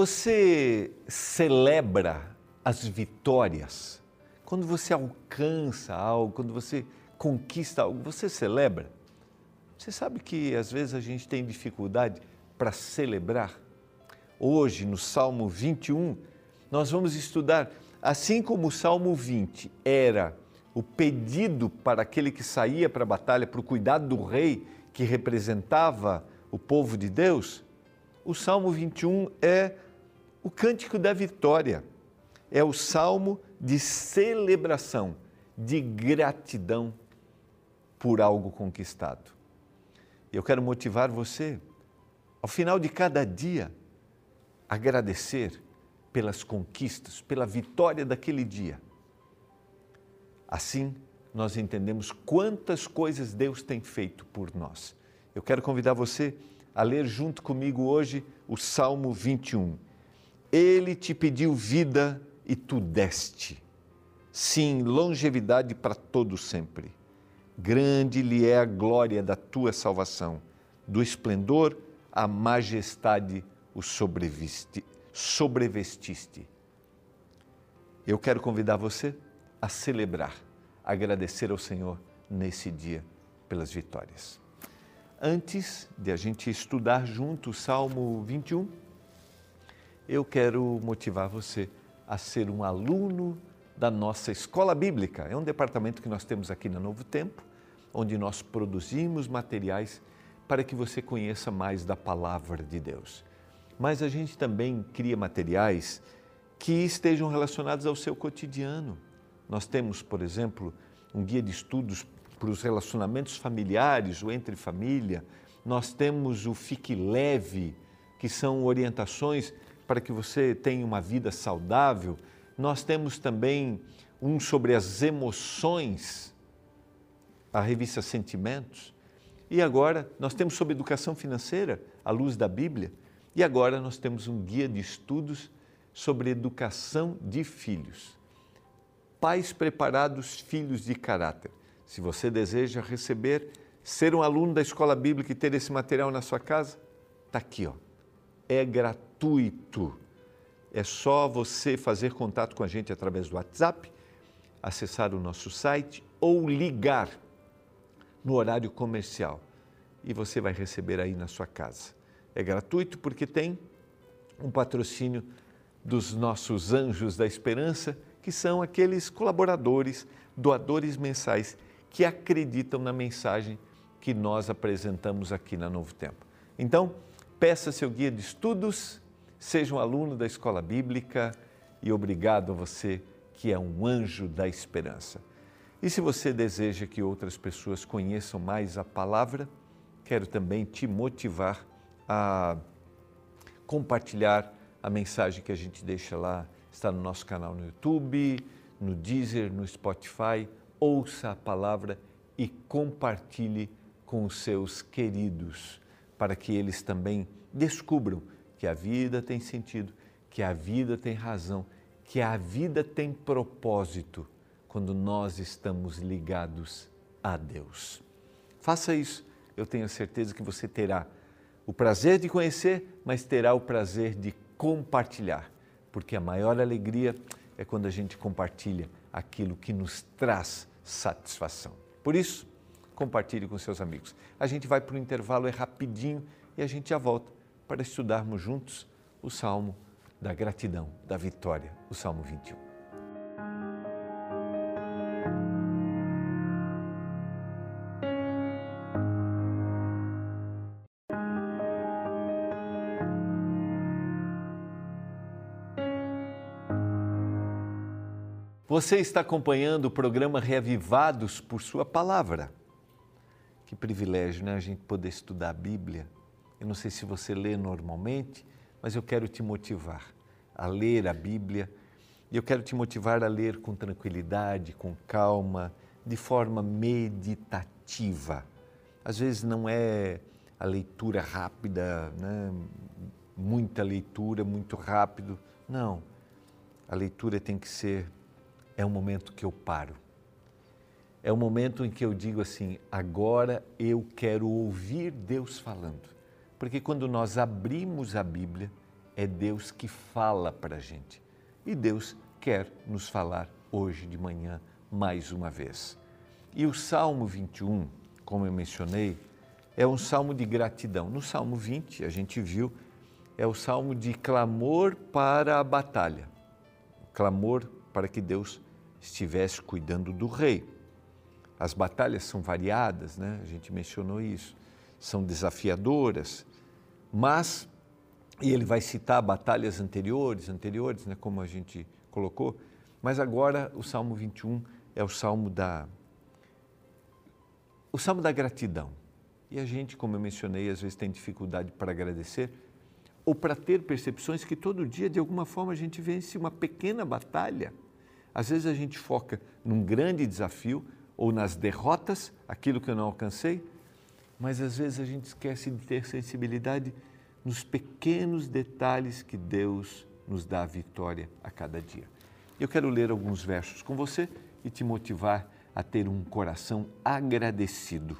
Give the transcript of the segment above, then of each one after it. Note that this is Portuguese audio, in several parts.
Você celebra as vitórias? Quando você alcança algo, quando você conquista algo, você celebra? Você sabe que às vezes a gente tem dificuldade para celebrar? Hoje, no Salmo 21, nós vamos estudar, assim como o Salmo 20 era o pedido para aquele que saía para a batalha, para o cuidado do rei que representava o povo de Deus, o Salmo 21 é o cântico da vitória, é o salmo de celebração, de gratidão por algo conquistado. Eu quero motivar você, ao final de cada dia, agradecer pelas conquistas, pela vitória daquele dia. Assim, nós entendemos quantas coisas Deus tem feito por nós. Eu quero convidar você a ler junto comigo hoje o Salmo 21. Ele te pediu vida e tu deste. Sim, longevidade para todo sempre. Grande lhe é a glória da tua salvação. Do esplendor a majestade o sobrevestiste. Eu quero convidar você a celebrar, agradecer ao Senhor nesse dia pelas vitórias. Antes de a gente estudar junto o Salmo 21, eu quero motivar você a ser um aluno da nossa escola bíblica. É um departamento que nós temos aqui na Novo Tempo, onde nós produzimos materiais para que você conheça mais da palavra de Deus. Mas a gente também cria materiais que estejam relacionados ao seu cotidiano. Nós temos, por exemplo, um guia de estudos para os relacionamentos familiares, o entre família. Nós temos o Fique Leve, que são orientações para que você tenha uma vida saudável. Nós temos também um sobre as emoções, a revista Sentimentos. E agora nós temos sobre educação financeira, à luz da Bíblia. E agora nós temos um guia de estudos sobre educação de filhos. Pais preparados, filhos de caráter. Se você deseja receber, ser um aluno da escola bíblica e ter esse material na sua casa, está aqui, ó. É gratuito. É só você fazer contato com a gente através do WhatsApp, acessar o nosso site ou ligar no horário comercial e você vai receber aí na sua casa. É gratuito porque tem um patrocínio dos nossos anjos da esperança, que são aqueles colaboradores, doadores mensais que acreditam na mensagem que nós apresentamos aqui na Novo Tempo. Então, peça seu guia de estudos, seja um aluno da escola bíblica e obrigado a você que é um anjo da esperança. E se você deseja que outras pessoas conheçam mais a palavra, quero também te motivar a compartilhar a mensagem que a gente deixa lá, está no nosso canal no YouTube, no Deezer, no Spotify ouça a palavra e compartilhe com os seus queridos, para que eles também descubram que a vida tem sentido, que a vida tem razão, que a vida tem propósito quando nós estamos ligados a Deus. Faça isso, eu tenho certeza que você terá o prazer de conhecer, mas terá o prazer de compartilhar, porque a maior alegria é quando a gente compartilha aquilo que nos traz satisfação. Por isso, compartilhe com seus amigos. A gente vai para o intervalo, é rapidinho e a gente já volta para estudarmos juntos o Salmo da gratidão, da vitória, o Salmo 21. Você está acompanhando o programa Reavivados por Sua Palavra. Que privilégio, né? A gente poder estudar a Bíblia. Eu não sei se você lê normalmente, mas eu quero te motivar a ler a Bíblia. E eu quero te motivar a ler com tranquilidade, com calma, de forma meditativa. Às vezes não é a leitura rápida, né? muita leitura, muito rápido. Não. A leitura tem que ser é um momento que eu paro. É um momento em que eu digo assim: agora eu quero ouvir Deus falando. Porque quando nós abrimos a Bíblia, é Deus que fala para a gente. E Deus quer nos falar hoje de manhã mais uma vez. E o Salmo 21, como eu mencionei, é um salmo de gratidão. No Salmo 20, a gente viu, é o salmo de clamor para a batalha, clamor para que Deus estivesse cuidando do rei. As batalhas são variadas, né? A gente mencionou isso. São desafiadoras, mas e ele vai citar batalhas anteriores, anteriores, né, como a gente colocou, mas agora o Salmo 21 é o salmo da o salmo da gratidão. E a gente, como eu mencionei, às vezes tem dificuldade para agradecer ou para ter percepções que todo dia, de alguma forma, a gente vence uma pequena batalha. Às vezes a gente foca num grande desafio ou nas derrotas, aquilo que eu não alcancei, mas às vezes a gente esquece de ter sensibilidade nos pequenos detalhes que Deus nos dá a vitória a cada dia. Eu quero ler alguns versos com você e te motivar a ter um coração agradecido,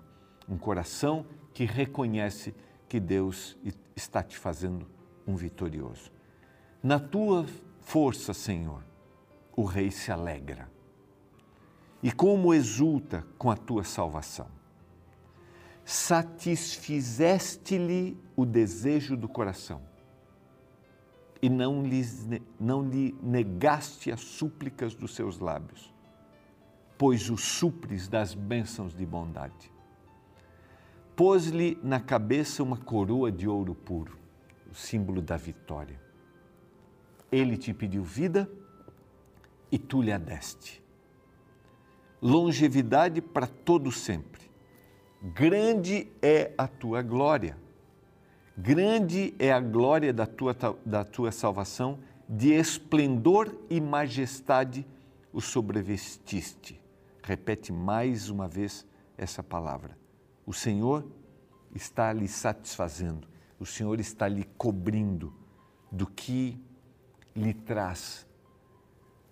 um coração que reconhece que Deus está te fazendo um vitorioso. Na tua força, Senhor, o Rei se alegra. E como exulta com a tua salvação. Satisfizeste-lhe o desejo do coração e não, lhes, não lhe negaste as súplicas dos seus lábios, pois o supres das bênçãos de bondade. Pôs-lhe na cabeça uma coroa de ouro puro, o símbolo da vitória. Ele te pediu vida e tu lhe a deste. Longevidade para todo sempre. Grande é a tua glória Grande é a glória da tua, da tua salvação, de esplendor e majestade o sobrevestiste. Repete mais uma vez essa palavra. O Senhor está lhe satisfazendo, o Senhor está lhe cobrindo do que lhe traz,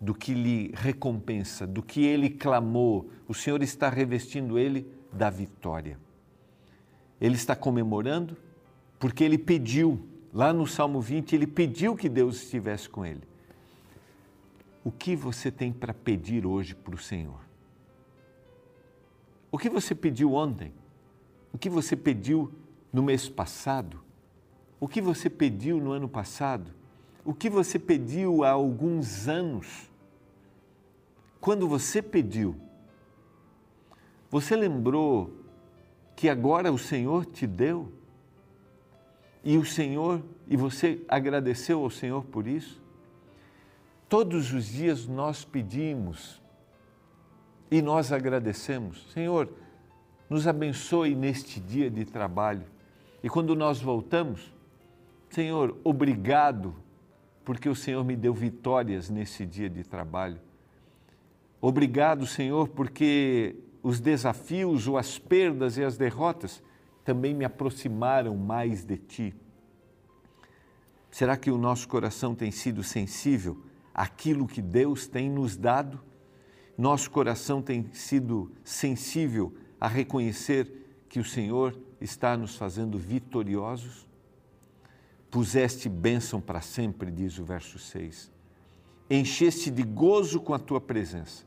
do que lhe recompensa, do que ele clamou. O Senhor está revestindo ele da vitória. Ele está comemorando porque ele pediu, lá no Salmo 20, ele pediu que Deus estivesse com ele. O que você tem para pedir hoje para o Senhor? O que você pediu ontem? O que você pediu no mês passado? O que você pediu no ano passado? O que você pediu há alguns anos? Quando você pediu, você lembrou que agora o Senhor te deu? E o Senhor, e você agradeceu ao Senhor por isso? Todos os dias nós pedimos e nós agradecemos. Senhor, nos abençoe neste dia de trabalho. E quando nós voltamos, Senhor, obrigado, porque o Senhor me deu vitórias nesse dia de trabalho. Obrigado, Senhor, porque os desafios ou as perdas e as derrotas também me aproximaram mais de ti? Será que o nosso coração tem sido sensível àquilo que Deus tem nos dado? Nosso coração tem sido sensível a reconhecer que o Senhor está nos fazendo vitoriosos? Puseste bênção para sempre, diz o verso 6. Encheste de gozo com a tua presença.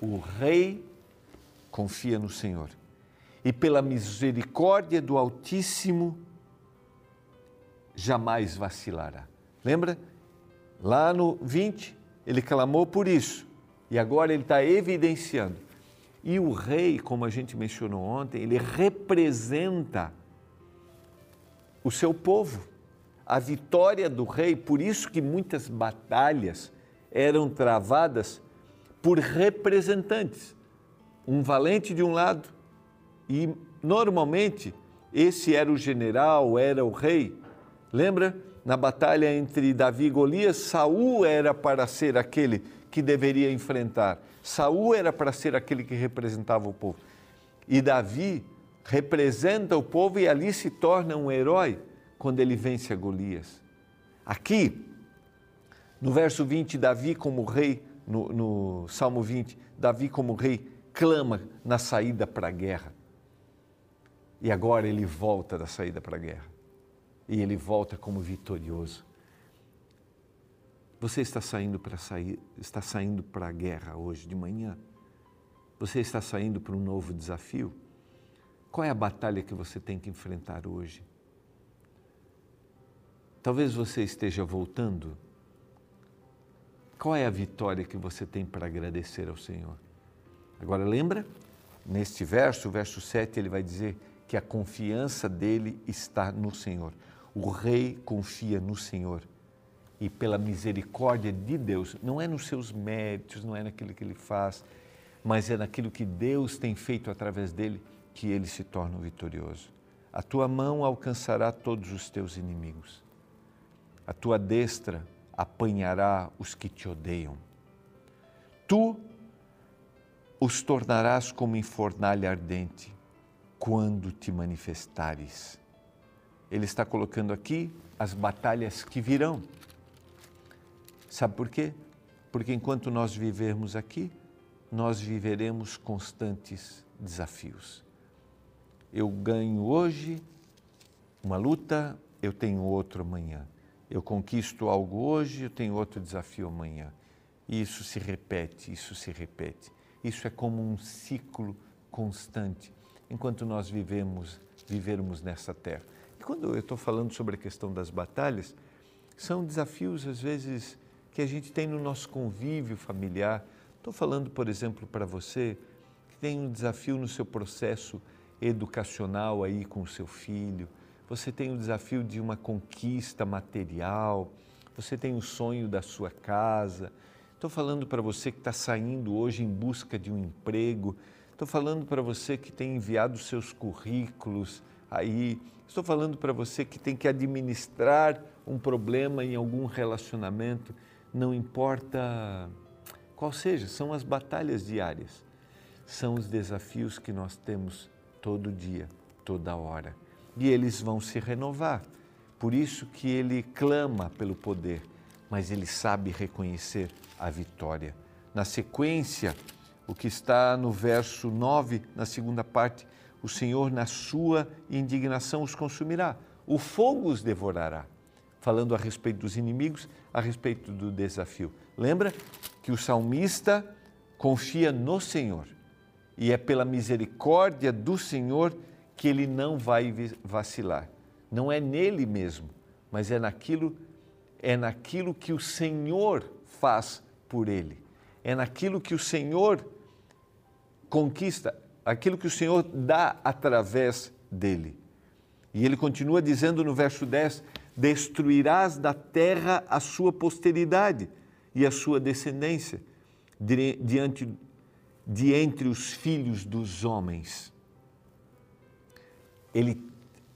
O rei confia no Senhor e pela misericórdia do Altíssimo jamais vacilará. Lembra? Lá no 20, ele clamou por isso e agora ele está evidenciando. E o rei, como a gente mencionou ontem, ele representa o seu povo, a vitória do rei, por isso que muitas batalhas eram travadas por representantes. Um valente de um lado, e normalmente esse era o general, era o rei. Lembra? Na batalha entre Davi e Golias, Saul era para ser aquele que deveria enfrentar. Saul era para ser aquele que representava o povo. E Davi representa o povo e ali se torna um herói quando ele vence a Golias. Aqui, no verso 20, Davi como rei, no, no Salmo 20, Davi como rei clama na saída para a guerra. E agora ele volta da saída para a guerra. E ele volta como vitorioso. Você está saindo para sair, está saindo para a guerra hoje de manhã? Você está saindo para um novo desafio? Qual é a batalha que você tem que enfrentar hoje? Talvez você esteja voltando. Qual é a vitória que você tem para agradecer ao Senhor? Agora lembra, neste verso, o verso 7, ele vai dizer que a confiança dele está no Senhor. O rei confia no Senhor. E pela misericórdia de Deus, não é nos seus méritos, não é naquilo que ele faz, mas é naquilo que Deus tem feito através dele que ele se torna vitorioso. A tua mão alcançará todos os teus inimigos. A tua destra apanhará os que te odeiam. Tu os tornarás como em fornalha ardente quando te manifestares. Ele está colocando aqui as batalhas que virão. Sabe por quê? Porque enquanto nós vivermos aqui, nós viveremos constantes desafios. Eu ganho hoje uma luta, eu tenho outro amanhã. Eu conquisto algo hoje, eu tenho outro desafio amanhã. E isso se repete, isso se repete. Isso é como um ciclo constante enquanto nós vivemos, vivermos nessa terra. E quando eu estou falando sobre a questão das batalhas, são desafios às vezes que a gente tem no nosso convívio familiar. Estou falando, por exemplo, para você que tem um desafio no seu processo educacional aí com o seu filho. Você tem o desafio de uma conquista material. Você tem o sonho da sua casa. Estou falando para você que está saindo hoje em busca de um emprego Estou falando para você que tem enviado seus currículos aí. Estou falando para você que tem que administrar um problema em algum relacionamento. Não importa qual seja, são as batalhas diárias. São os desafios que nós temos todo dia, toda hora. E eles vão se renovar. Por isso que ele clama pelo poder, mas ele sabe reconhecer a vitória. Na sequência, o que está no verso 9, na segunda parte, o Senhor, na sua indignação, os consumirá, o fogo os devorará. Falando a respeito dos inimigos, a respeito do desafio. Lembra que o salmista confia no Senhor e é pela misericórdia do Senhor que ele não vai vacilar. Não é nele mesmo, mas é naquilo é naquilo que o Senhor faz por ele. É naquilo que o Senhor conquista aquilo que o Senhor dá através dele. E ele continua dizendo no verso 10: Destruirás da terra a sua posteridade e a sua descendência diante de entre os filhos dos homens. Ele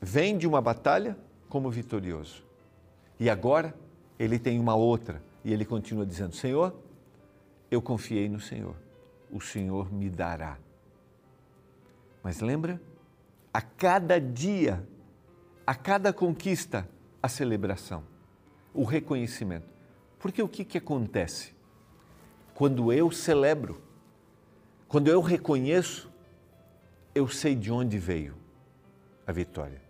vem de uma batalha como vitorioso. E agora ele tem uma outra. E ele continua dizendo: Senhor, eu confiei no Senhor o Senhor me dará. Mas lembra? A cada dia, a cada conquista, a celebração, o reconhecimento. Porque o que, que acontece? Quando eu celebro, quando eu reconheço, eu sei de onde veio a vitória.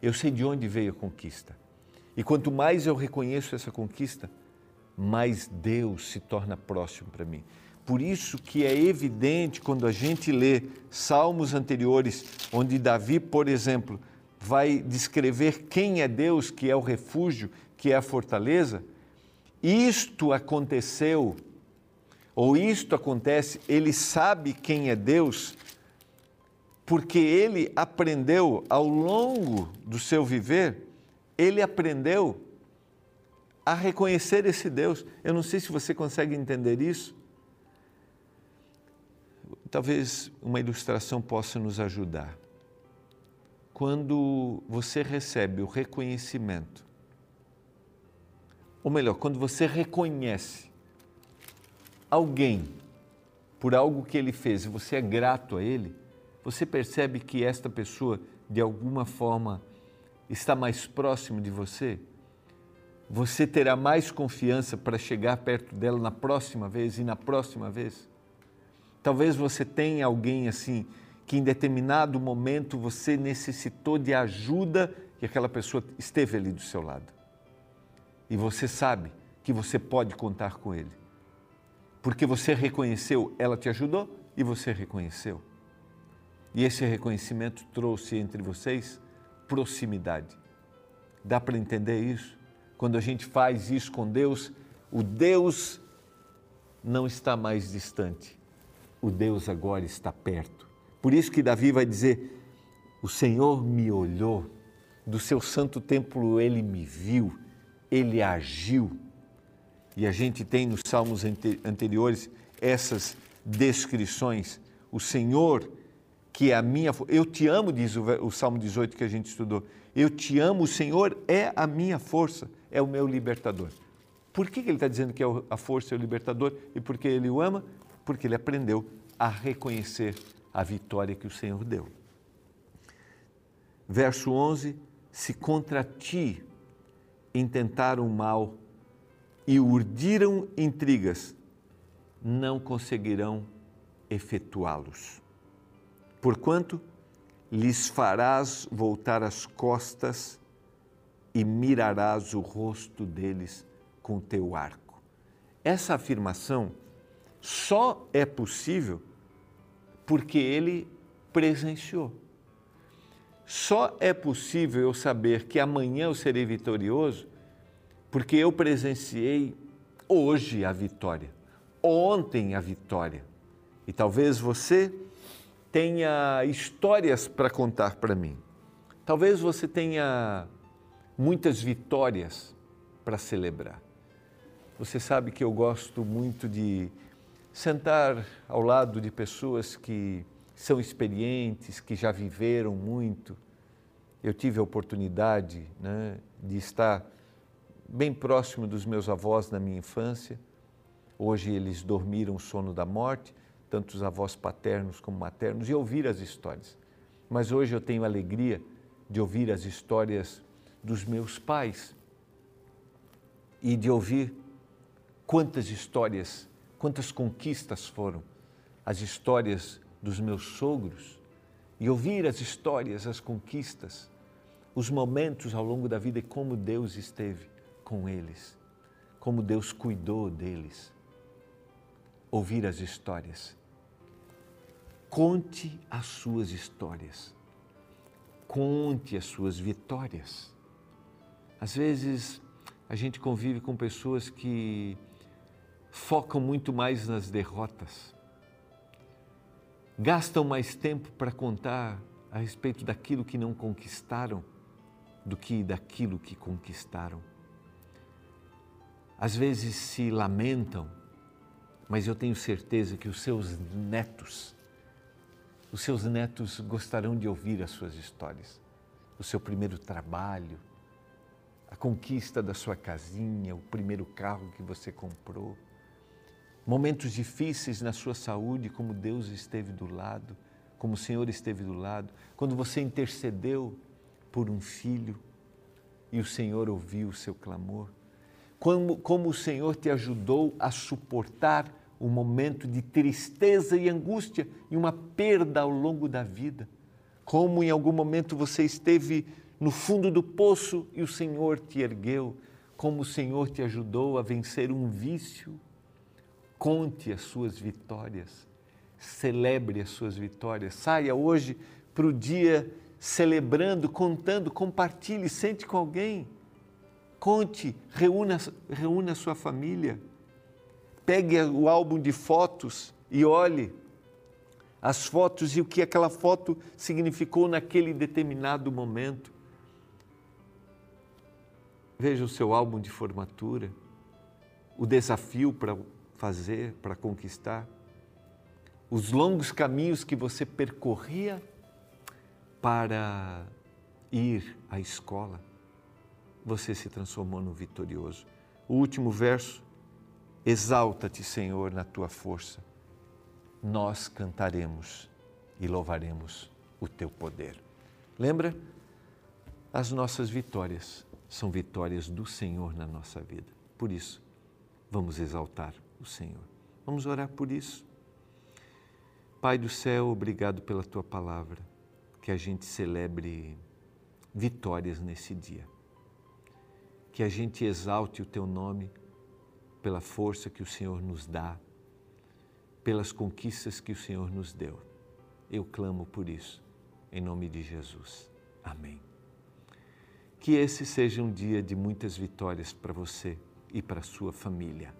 Eu sei de onde veio a conquista. E quanto mais eu reconheço essa conquista, mais Deus se torna próximo para mim. Por isso que é evidente quando a gente lê salmos anteriores, onde Davi, por exemplo, vai descrever quem é Deus, que é o refúgio, que é a fortaleza, isto aconteceu, ou isto acontece, ele sabe quem é Deus, porque ele aprendeu ao longo do seu viver, ele aprendeu a reconhecer esse Deus. Eu não sei se você consegue entender isso. Talvez uma ilustração possa nos ajudar. Quando você recebe o reconhecimento, ou melhor, quando você reconhece alguém por algo que ele fez e você é grato a ele, você percebe que esta pessoa, de alguma forma, está mais próximo de você? Você terá mais confiança para chegar perto dela na próxima vez e na próxima vez? Talvez você tenha alguém assim que em determinado momento você necessitou de ajuda e aquela pessoa esteve ali do seu lado. E você sabe que você pode contar com Ele. Porque você reconheceu, ela te ajudou e você reconheceu. E esse reconhecimento trouxe entre vocês proximidade. Dá para entender isso? Quando a gente faz isso com Deus, o Deus não está mais distante. O Deus agora está perto. Por isso que Davi vai dizer: O Senhor me olhou, do seu santo templo ele me viu, ele agiu. E a gente tem nos salmos anteriores essas descrições. O Senhor, que é a minha. Eu te amo, diz o, Salmo 18 que a gente estudou. Eu te amo, o Senhor é a minha força, é o meu libertador. Por que ele está dizendo que é a força é o libertador e por que ele o ama? Porque ele aprendeu a reconhecer a vitória que o Senhor deu. Verso 11: Se contra ti intentaram mal e urdiram intrigas, não conseguirão efetuá-los. Porquanto lhes farás voltar as costas e mirarás o rosto deles com teu arco. Essa afirmação só é possível porque ele presenciou. Só é possível eu saber que amanhã eu serei vitorioso porque eu presenciei hoje a vitória, ontem a vitória. E talvez você tenha histórias para contar para mim. Talvez você tenha muitas vitórias para celebrar. Você sabe que eu gosto muito de sentar ao lado de pessoas que são experientes, que já viveram muito. Eu tive a oportunidade né, de estar bem próximo dos meus avós na minha infância. Hoje eles dormiram o sono da morte, tanto os avós paternos como maternos, e ouvir as histórias. Mas hoje eu tenho alegria de ouvir as histórias dos meus pais e de ouvir quantas histórias, quantas conquistas foram as histórias dos meus sogros e ouvir as histórias, as conquistas, os momentos ao longo da vida e como Deus esteve com eles, como Deus cuidou deles. Ouvir as histórias. Conte as suas histórias. Conte as suas vitórias. Às vezes a gente convive com pessoas que focam muito mais nas derrotas, gastam mais tempo para contar a respeito daquilo que não conquistaram do que daquilo que conquistaram às vezes se lamentam, mas eu tenho certeza que os seus netos, os seus netos gostarão de ouvir as suas histórias. O seu primeiro trabalho, a conquista da sua casinha, o primeiro carro que você comprou, momentos difíceis na sua saúde, como Deus esteve do lado, como o Senhor esteve do lado, quando você intercedeu por um filho e o Senhor ouviu o seu clamor. Como, como o Senhor te ajudou a suportar um momento de tristeza e angústia e uma perda ao longo da vida. Como em algum momento você esteve no fundo do poço e o Senhor te ergueu. Como o Senhor te ajudou a vencer um vício. Conte as suas vitórias. Celebre as suas vitórias. Saia hoje para o dia celebrando, contando, compartilhe, sente com alguém Conte, reúna, reúna a sua família. Pegue o álbum de fotos e olhe as fotos e o que aquela foto significou naquele determinado momento. Veja o seu álbum de formatura, o desafio para fazer, para conquistar, os longos caminhos que você percorria para ir à escola você se transformou no vitorioso. O último verso: Exalta-te, Senhor, na tua força. Nós cantaremos e louvaremos o teu poder. Lembra? As nossas vitórias são vitórias do Senhor na nossa vida. Por isso, vamos exaltar o Senhor. Vamos orar por isso. Pai do céu, obrigado pela tua palavra. Que a gente celebre vitórias nesse dia que a gente exalte o teu nome pela força que o Senhor nos dá, pelas conquistas que o Senhor nos deu. Eu clamo por isso, em nome de Jesus. Amém. Que esse seja um dia de muitas vitórias para você e para a sua família.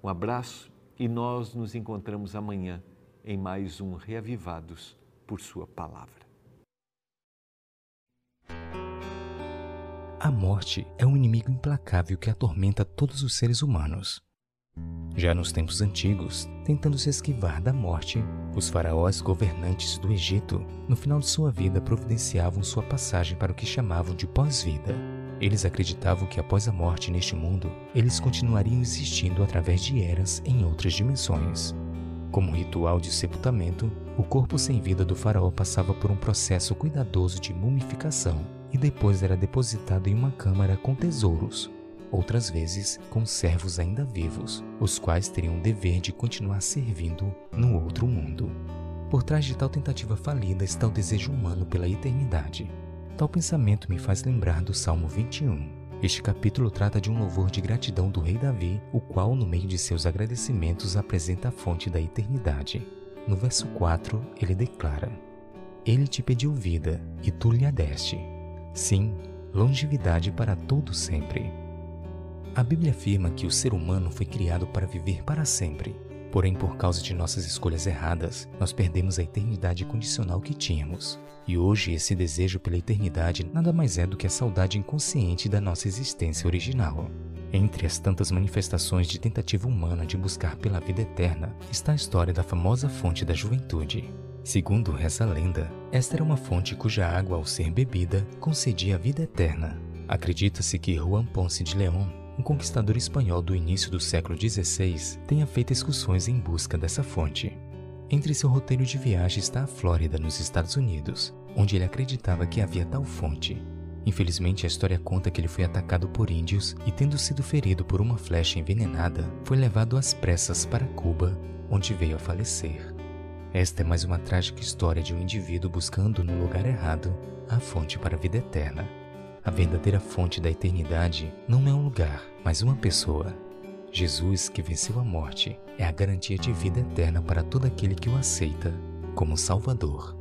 Um abraço e nós nos encontramos amanhã em mais um Reavivados por Sua Palavra. A morte é um inimigo implacável que atormenta todos os seres humanos. Já nos tempos antigos, tentando se esquivar da morte, os faraós governantes do Egito, no final de sua vida, providenciavam sua passagem para o que chamavam de pós-vida. Eles acreditavam que após a morte neste mundo, eles continuariam existindo através de eras em outras dimensões. Como ritual de sepultamento, o corpo sem vida do faraó passava por um processo cuidadoso de mumificação e depois era depositado em uma câmara com tesouros, outras vezes com servos ainda vivos, os quais teriam o dever de continuar servindo no outro mundo. Por trás de tal tentativa falida está o desejo humano pela eternidade. Tal pensamento me faz lembrar do Salmo 21. Este capítulo trata de um louvor de gratidão do rei Davi, o qual, no meio de seus agradecimentos, apresenta a fonte da eternidade. No verso 4, ele declara: Ele te pediu vida, e tu lhe a deste. Sim, longevidade para todo sempre. A Bíblia afirma que o ser humano foi criado para viver para sempre. Porém, por causa de nossas escolhas erradas, nós perdemos a eternidade condicional que tínhamos. E hoje, esse desejo pela eternidade nada mais é do que a saudade inconsciente da nossa existência original. Entre as tantas manifestações de tentativa humana de buscar pela vida eterna está a história da famosa fonte da juventude. Segundo reza a lenda, esta era uma fonte cuja água, ao ser bebida, concedia a vida eterna. Acredita-se que Juan Ponce de León um conquistador espanhol do início do século XVI tenha feito excursões em busca dessa fonte. Entre seu roteiro de viagem está a Flórida, nos Estados Unidos, onde ele acreditava que havia tal fonte. Infelizmente, a história conta que ele foi atacado por índios e, tendo sido ferido por uma flecha envenenada, foi levado às pressas para Cuba, onde veio a falecer. Esta é mais uma trágica história de um indivíduo buscando no lugar errado a fonte para a vida eterna. A verdadeira fonte da eternidade não é um lugar, mas uma pessoa. Jesus, que venceu a morte, é a garantia de vida eterna para todo aquele que o aceita como Salvador.